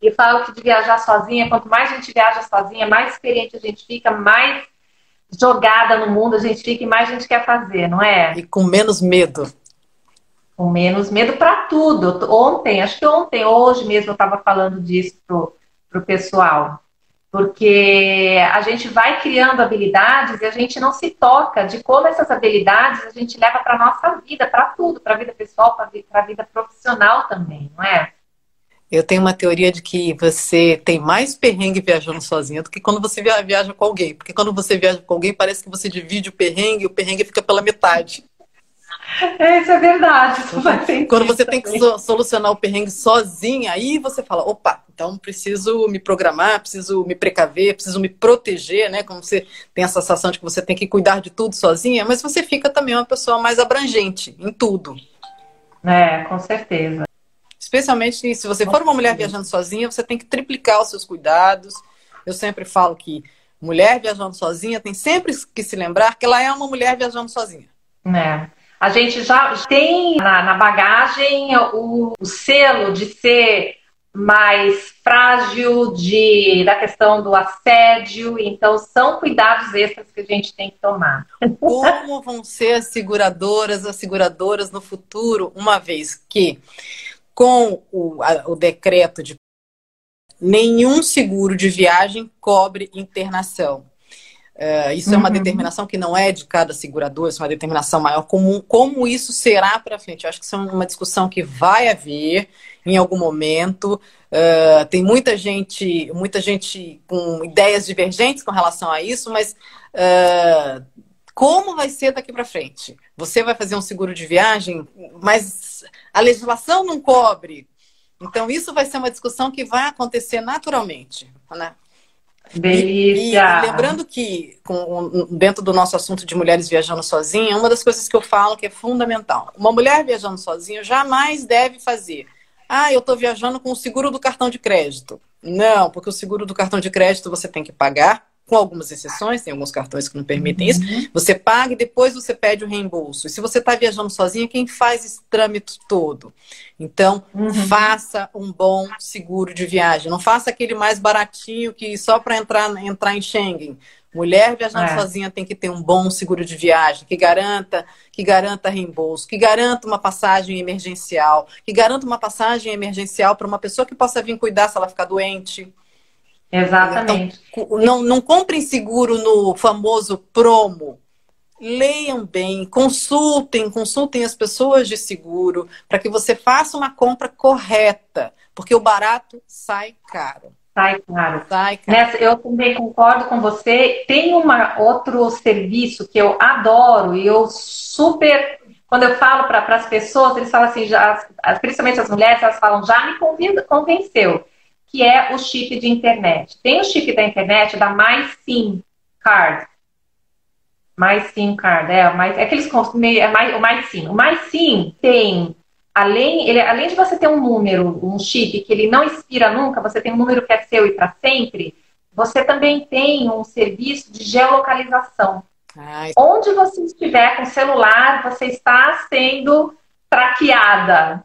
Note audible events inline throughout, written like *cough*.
e falo que de viajar sozinha, quanto mais a gente viaja sozinha, mais experiente a gente fica, mais jogada no mundo a gente fica e mais a gente quer fazer, não é? E com menos medo. Com menos medo para tudo. Ontem, acho que ontem, hoje mesmo eu estava falando disso pro, pro pessoal. Porque a gente vai criando habilidades e a gente não se toca de como essas habilidades a gente leva para nossa vida, para tudo, para a vida pessoal, para a vida profissional também, não é? Eu tenho uma teoria de que você tem mais perrengue viajando sozinha do que quando você viaja com alguém. Porque quando você viaja com alguém, parece que você divide o perrengue e o perrengue fica pela metade. É, isso é verdade. Isso quando você também. tem que solucionar o perrengue sozinha, aí você fala, opa, então preciso me programar, preciso me precaver, preciso me proteger, né? Como você tem a sensação de que você tem que cuidar de tudo sozinha, mas você fica também uma pessoa mais abrangente em tudo. É, com certeza. Especialmente se você for uma mulher viajando sozinha, você tem que triplicar os seus cuidados. Eu sempre falo que mulher viajando sozinha tem sempre que se lembrar que ela é uma mulher viajando sozinha. É. A gente já tem na, na bagagem o, o, selo de ser mais frágil, de, da questão do assédio, então são cuidados extras que a gente tem que tomar. *laughs* Como vão ser as seguradoras, as seguradoras no futuro, uma vez que com o, a, o decreto de nenhum seguro de viagem cobre internação. Uh, isso uhum. é uma uhum. determinação que não é de cada segurador, isso é uma determinação maior comum. Como isso será para frente? Eu acho que isso é uma discussão que vai haver em algum momento. Uh, tem muita gente, muita gente com ideias divergentes com relação a isso, mas uh, como vai ser daqui para frente? Você vai fazer um seguro de viagem, mas a legislação não cobre. Então, isso vai ser uma discussão que vai acontecer naturalmente. Né? Delícia! E, e, lembrando que, com, dentro do nosso assunto de mulheres viajando sozinha, uma das coisas que eu falo que é fundamental: uma mulher viajando sozinha jamais deve fazer. Ah, eu estou viajando com o seguro do cartão de crédito. Não, porque o seguro do cartão de crédito você tem que pagar com algumas exceções, tem alguns cartões que não permitem uhum. isso. Você paga e depois você pede o reembolso. E se você está viajando sozinha, quem faz esse trâmite todo? Então, uhum. faça um bom seguro de viagem. Não faça aquele mais baratinho que só para entrar, entrar em Schengen. Mulher viajando é. sozinha tem que ter um bom seguro de viagem que garanta, que garanta reembolso, que garanta uma passagem emergencial, que garanta uma passagem emergencial para uma pessoa que possa vir cuidar se ela ficar doente. Exatamente. Então, não, não comprem seguro no famoso promo. Leiam bem, consultem, consultem as pessoas de seguro para que você faça uma compra correta, porque o barato sai caro. Sai caro. Sai caro. Nessa, eu também concordo com você. Tem uma, outro serviço que eu adoro e eu super. Quando eu falo para as pessoas, eles falam assim, já, principalmente as mulheres, elas falam, já me convenceu que é o chip de internet. Tem o chip da internet da MySIM Card. MySIM Card, é, mais, é aqueles é mais, o MySIM. O MySIM tem, além, ele, além de você ter um número, um chip que ele não expira nunca, você tem um número que é seu e para sempre, você também tem um serviço de geolocalização. Ai. Onde você estiver com celular, você está sendo traqueada.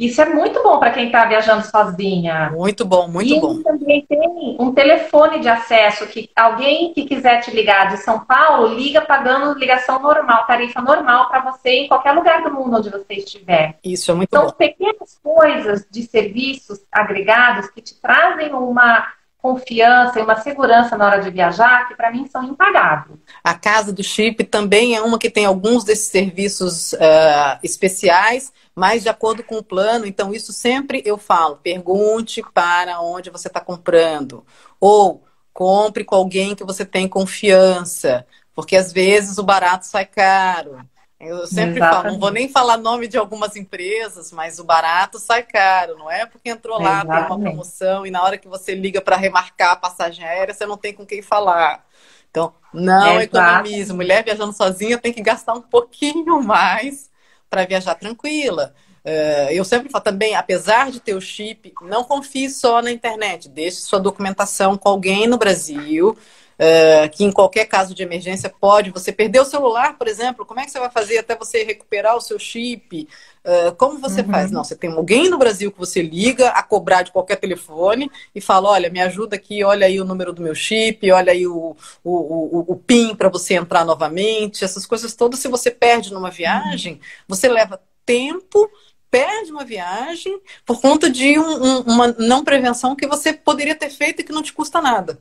Isso é muito bom para quem está viajando sozinha. Muito bom, muito e bom. E também tem um telefone de acesso que alguém que quiser te ligar de São Paulo, liga pagando ligação normal, tarifa normal para você em qualquer lugar do mundo onde você estiver. Isso é muito então, bom. São pequenas coisas de serviços agregados que te trazem uma confiança e uma segurança na hora de viajar que para mim são impagáveis. A Casa do Chip também é uma que tem alguns desses serviços uh, especiais, mas de acordo com o plano. Então, isso sempre eu falo: pergunte para onde você está comprando. Ou compre com alguém que você tem confiança, porque às vezes o barato sai caro. Eu sempre Exatamente. falo, não vou nem falar nome de algumas empresas, mas o barato sai caro, não é? Porque entrou lá, Exatamente. tem uma promoção e na hora que você liga para remarcar a passagem aérea, você não tem com quem falar. Então, não economize. Mulher viajando sozinha tem que gastar um pouquinho mais para viajar tranquila. Uh, eu sempre falo também, apesar de ter o chip, não confie só na internet. Deixe sua documentação com alguém no Brasil, uh, que em qualquer caso de emergência pode. Você perder o celular, por exemplo, como é que você vai fazer até você recuperar o seu chip? Uh, como você uhum. faz? Não, você tem alguém no Brasil que você liga a cobrar de qualquer telefone e fala: olha, me ajuda aqui, olha aí o número do meu chip, olha aí o, o, o, o PIN para você entrar novamente. Essas coisas todas, se você perde numa viagem, uhum. você leva tempo perde uma viagem por conta de um, um, uma não prevenção que você poderia ter feito e que não te custa nada.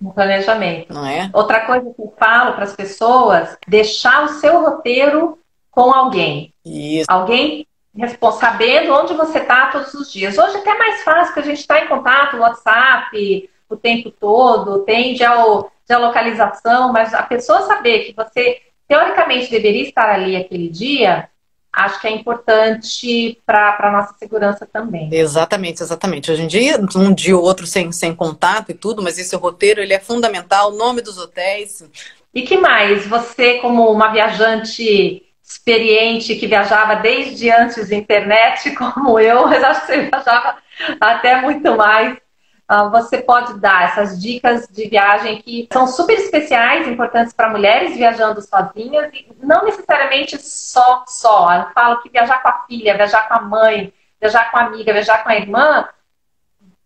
Um planejamento. Não é? Outra coisa que eu falo para as pessoas, deixar o seu roteiro com alguém. Isso. Alguém sabendo onde você está todos os dias. Hoje é até mais fácil, porque a gente está em contato no WhatsApp o tempo todo, tem geolocalização, mas a pessoa saber que você teoricamente deveria estar ali aquele dia, acho que é importante para a nossa segurança também. Exatamente, exatamente. Hoje em dia, um dia ou outro sem, sem contato e tudo, mas esse roteiro ele é fundamental, o nome dos hotéis. E que mais? Você, como uma viajante experiente que viajava desde antes da internet, *laughs* como eu, mas acho que você viajava até muito mais você pode dar essas dicas de viagem que são super especiais, importantes para mulheres viajando sozinhas e não necessariamente só só. Eu falo que viajar com a filha, viajar com a mãe, viajar com a amiga, viajar com a irmã,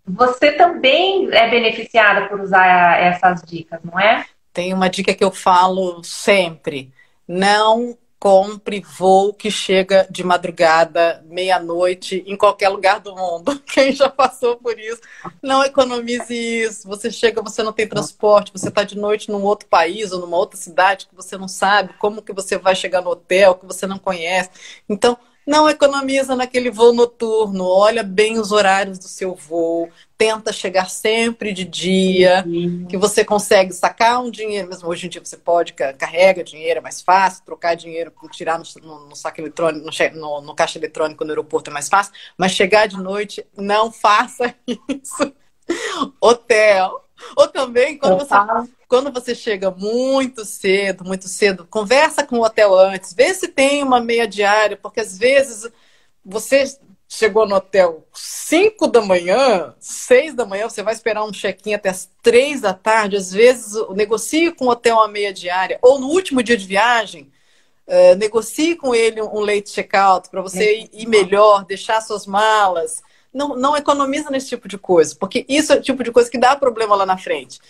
você também é beneficiada por usar essas dicas, não é? Tem uma dica que eu falo sempre: não compre voo que chega de madrugada, meia-noite, em qualquer lugar do mundo. *laughs* Quem já passou por isso, não economize isso. Você chega, você não tem transporte, você está de noite num outro país ou numa outra cidade que você não sabe como que você vai chegar no hotel, que você não conhece. Então, não economiza naquele voo noturno, olha bem os horários do seu voo, tenta chegar sempre de dia, uhum. que você consegue sacar um dinheiro, mesmo hoje em dia você pode, carrega dinheiro, é mais fácil, trocar dinheiro, tirar no, no, no saco eletrônico, no, no, caixa eletrônico no aeroporto é mais fácil, mas chegar de noite, não faça *laughs* isso. Hotel. Ou também, quando você, quando você chega muito cedo, muito cedo, conversa com o hotel antes, vê se tem uma meia diária, porque às vezes você chegou no hotel 5 da manhã, 6 da manhã, você vai esperar um check-in até as 3 da tarde, às vezes negocie com o hotel uma meia diária, ou no último dia de viagem, uh, negocie com ele um late check-out para você ir melhor, deixar suas malas. Não, não economiza nesse tipo de coisa, porque isso é o tipo de coisa que dá problema lá na frente.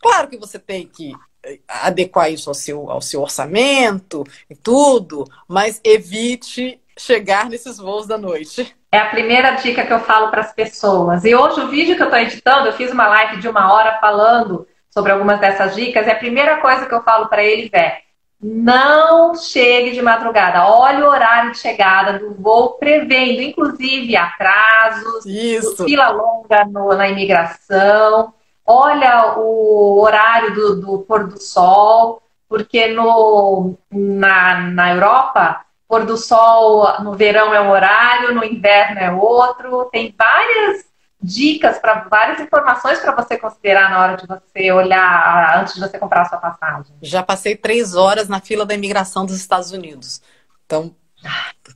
Claro que você tem que eh, adequar isso ao seu, ao seu orçamento e tudo, mas evite chegar nesses voos da noite. É a primeira dica que eu falo para as pessoas. E hoje o vídeo que eu estou editando, eu fiz uma live de uma hora falando sobre algumas dessas dicas. E a primeira coisa que eu falo para eles é: não chegue de madrugada. Olhe o horário de chegada do voo, prevendo, inclusive, atrasos, Isso. fila longa no, na imigração. Olha o horário do, do pôr do sol, porque no, na, na Europa pôr do sol no verão é um horário, no inverno é outro. Tem várias dicas para várias informações para você considerar na hora de você olhar antes de você comprar a sua passagem. Já passei três horas na fila da imigração dos Estados Unidos. Então,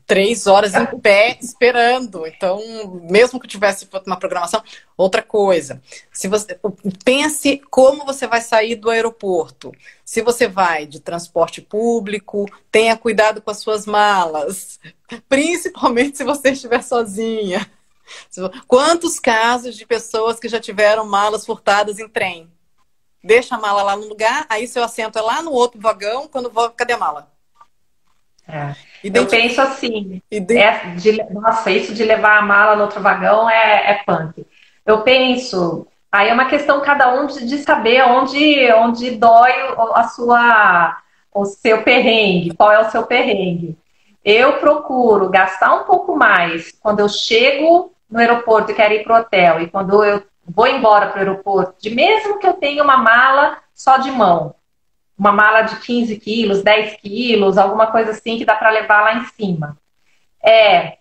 três horas em *laughs* pé esperando. Então, mesmo que tivesse uma programação, outra coisa. Se você pense como você vai sair do aeroporto. Se você vai de transporte público, tenha cuidado com as suas malas, *laughs* principalmente se você estiver sozinha. Quantos casos de pessoas que já tiveram malas furtadas em trem? Deixa a mala lá no lugar, aí seu assento é lá no outro vagão, quando vou, cadê a mala? É. Eu penso assim, é de, nossa, isso de levar a mala no outro vagão é, é punk. Eu penso, aí é uma questão cada um de, de saber onde, onde dói a sua, o seu perrengue, qual é o seu perrengue. Eu procuro gastar um pouco mais quando eu chego no aeroporto e quero ir para o hotel, e quando eu vou embora para o aeroporto, de mesmo que eu tenha uma mala só de mão, uma mala de 15 quilos, 10 quilos, alguma coisa assim que dá para levar lá em cima. É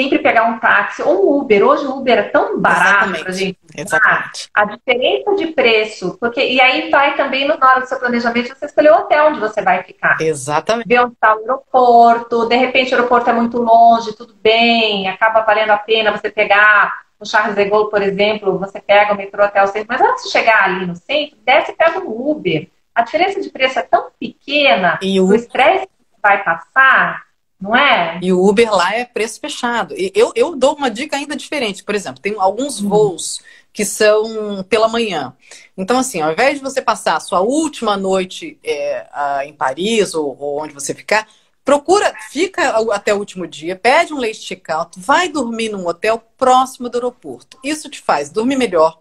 sempre pegar um táxi ou um Uber. Hoje o Uber é tão barato para gente. Exatamente. A diferença de preço, porque e aí vai também na hora do seu planejamento você escolher o hotel onde você vai ficar. Exatamente. Ver onde está o aeroporto, de repente o aeroporto é muito longe, tudo bem, acaba valendo a pena você pegar no Charles de Gaulle, por exemplo, você pega o metrô até o centro, mas antes de chegar ali no centro, desce e pega um Uber. A diferença de preço é tão pequena, e o estresse que vai passar não é? E o Uber lá é preço fechado. Eu, eu dou uma dica ainda diferente. Por exemplo, tem alguns hum. voos que são pela manhã. Então, assim, ao invés de você passar a sua última noite é, em Paris ou, ou, onde você ficar, procura, fica até o último dia, pede um late check-out, vai dormir num hotel próximo do aeroporto. Isso te faz dormir melhor,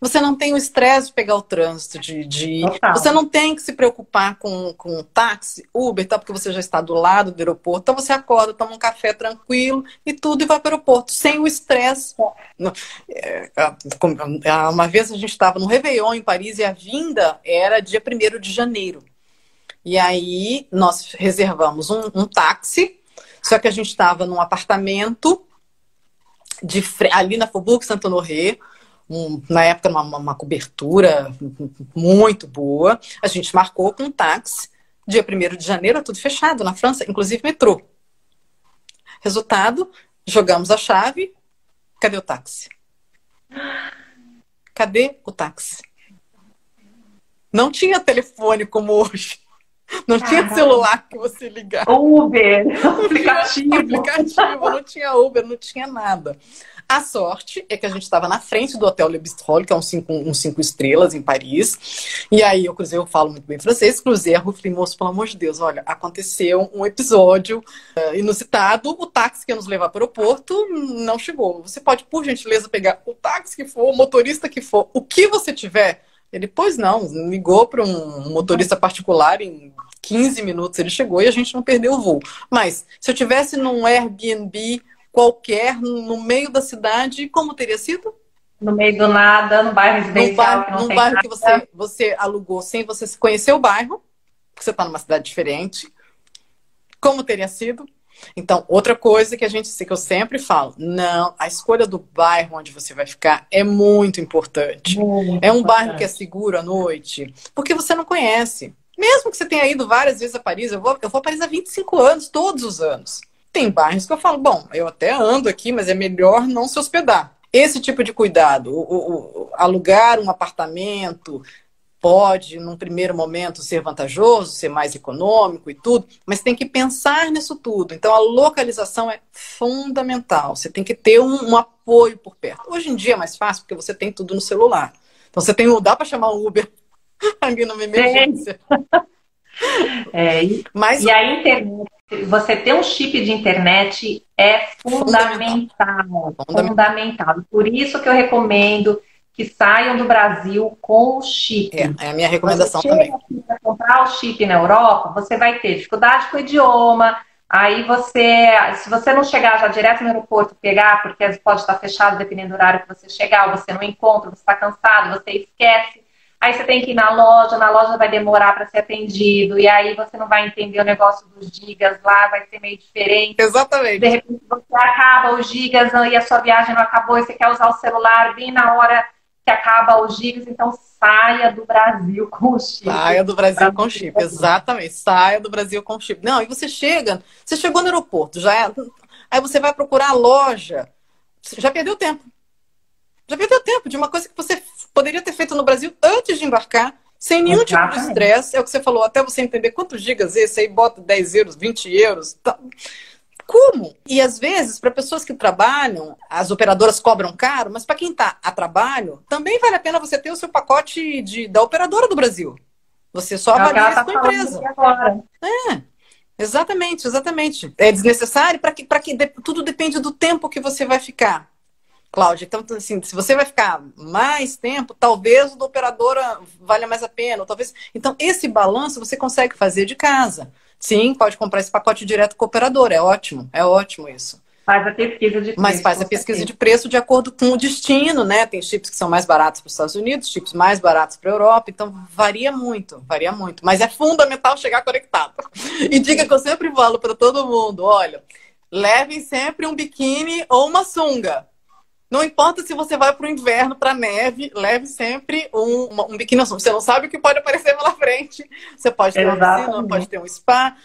você não tem o estresse de pegar o trânsito, de, de... você não tem que se preocupar com, com táxi, Uber, tá? porque você já está do lado do aeroporto. Então você acorda, toma um café tranquilo e tudo e vai para o aeroporto, sem o estresse. É, uma vez a gente estava no Réveillon em Paris e a vinda era dia 1 de janeiro. E aí nós reservamos um, um táxi, só que a gente estava num apartamento de, ali na Faubourg Saint-Honoré, um, na época, uma, uma, cobertura muito boa. A gente marcou com um táxi. Dia 1 de janeiro, tudo fechado na França, inclusive metrô. Resultado, jogamos a chave. Cadê o táxi? Cadê o táxi? Não tinha telefone como hoje. Não tinha celular que você ligava. Uber, *laughs* aplicativo. aplicativo, não tinha Uber, não tinha nada. A sorte é que a gente estava na frente do Hotel Le Bistrol, que é um cinco, um cinco estrelas em Paris. E aí eu cruzei, eu falo muito bem francês, cruzei a rua e falei, moço, pelo amor de Deus, olha, aconteceu um episódio uh, inusitado, o táxi que ia nos levar para o aeroporto não chegou. Você pode, por gentileza, pegar o táxi que for, o motorista que for, o que você tiver. Ele, pois não, ligou para um motorista particular em 15 minutos ele chegou e a gente não perdeu o voo. Mas se eu tivesse num Airbnb qualquer no meio da cidade, como teria sido? No meio do nada, no bairro residencial. No bairro, que, no bairro que você, você alugou sem você conhecer o bairro, porque você está numa cidade diferente. Como teria sido? Então, outra coisa que a gente que eu sempre falo, não, a escolha do bairro onde você vai ficar é muito importante. Muito é um importante. bairro que é seguro à noite, porque você não conhece. Mesmo que você tenha ido várias vezes a Paris, eu vou, eu vou a Paris há 25 anos, todos os anos. Tem bairros que eu falo, bom, eu até ando aqui, mas é melhor não se hospedar. Esse tipo de cuidado, o, o, o, alugar um apartamento pode, num primeiro momento, ser vantajoso, ser mais econômico e tudo, mas tem que pensar nisso tudo. Então, a localização é fundamental. Você tem que ter um, um apoio por perto. Hoje em dia é mais fácil porque você tem tudo no celular. Então, você tem, dá para chamar o Uber *laughs* ali numa emergência. *laughs* É, Mas, e a internet você ter um chip de internet é fundamental, fundamental. fundamental. Por isso que eu recomendo que saiam do Brasil com o chip. É, é a minha recomendação você também. Para comprar o chip na Europa, você vai ter dificuldade com o idioma. Aí você, se você não chegar já direto no aeroporto pegar, porque pode estar fechado dependendo do horário que você chegar, ou você não encontra, você está cansado, você esquece. Aí você tem que ir na loja, na loja vai demorar para ser atendido, e aí você não vai entender o negócio dos gigas lá, vai ser meio diferente. Exatamente. De repente você acaba os gigas e a sua viagem não acabou, e você quer usar o celular bem na hora que acaba os gigas, então saia do Brasil *laughs* com o chip. Saia do Brasil com chip, exatamente. Saia do Brasil com chip. Não, e você chega, você chegou no aeroporto, já é, aí você vai procurar a loja, já perdeu tempo. Já perdeu tempo de uma coisa que você poderia ter feito no Brasil antes de embarcar, sem nenhum Exatamente. tipo de estresse. É o que você falou, até você entender quantos gigas é esse aí, bota 10 euros, 20 euros. Tá. Como? E às vezes, para pessoas que trabalham, as operadoras cobram caro, mas para quem está a trabalho, também vale a pena você ter o seu pacote de, da operadora do Brasil. Você só é avalia tá com a empresa. É. Exatamente, exatamente. É desnecessário para que, que de, tudo depende do tempo que você vai ficar. Cláudia. Então, assim, se você vai ficar mais tempo, talvez o da operadora valha mais a pena. Talvez... Então, esse balanço você consegue fazer de casa. Sim, pode comprar esse pacote direto com o operador. É ótimo, é ótimo isso. Faz a pesquisa de preço. Mas faz a pesquisa de preço de acordo com o destino, né? Tem chips que são mais baratos para os Estados Unidos, chips mais baratos para a Europa, então varia muito, varia muito. Mas é fundamental chegar conectado. *laughs* E diga que eu sempre falo para todo mundo: olha, levem sempre um biquíni ou uma sunga. Não importa se você vai para o inverno, para neve, leve sempre um, um biquíni. Você não sabe o que pode aparecer lá frente. Você pode ter Exatamente. uma piscina, pode ter um spa,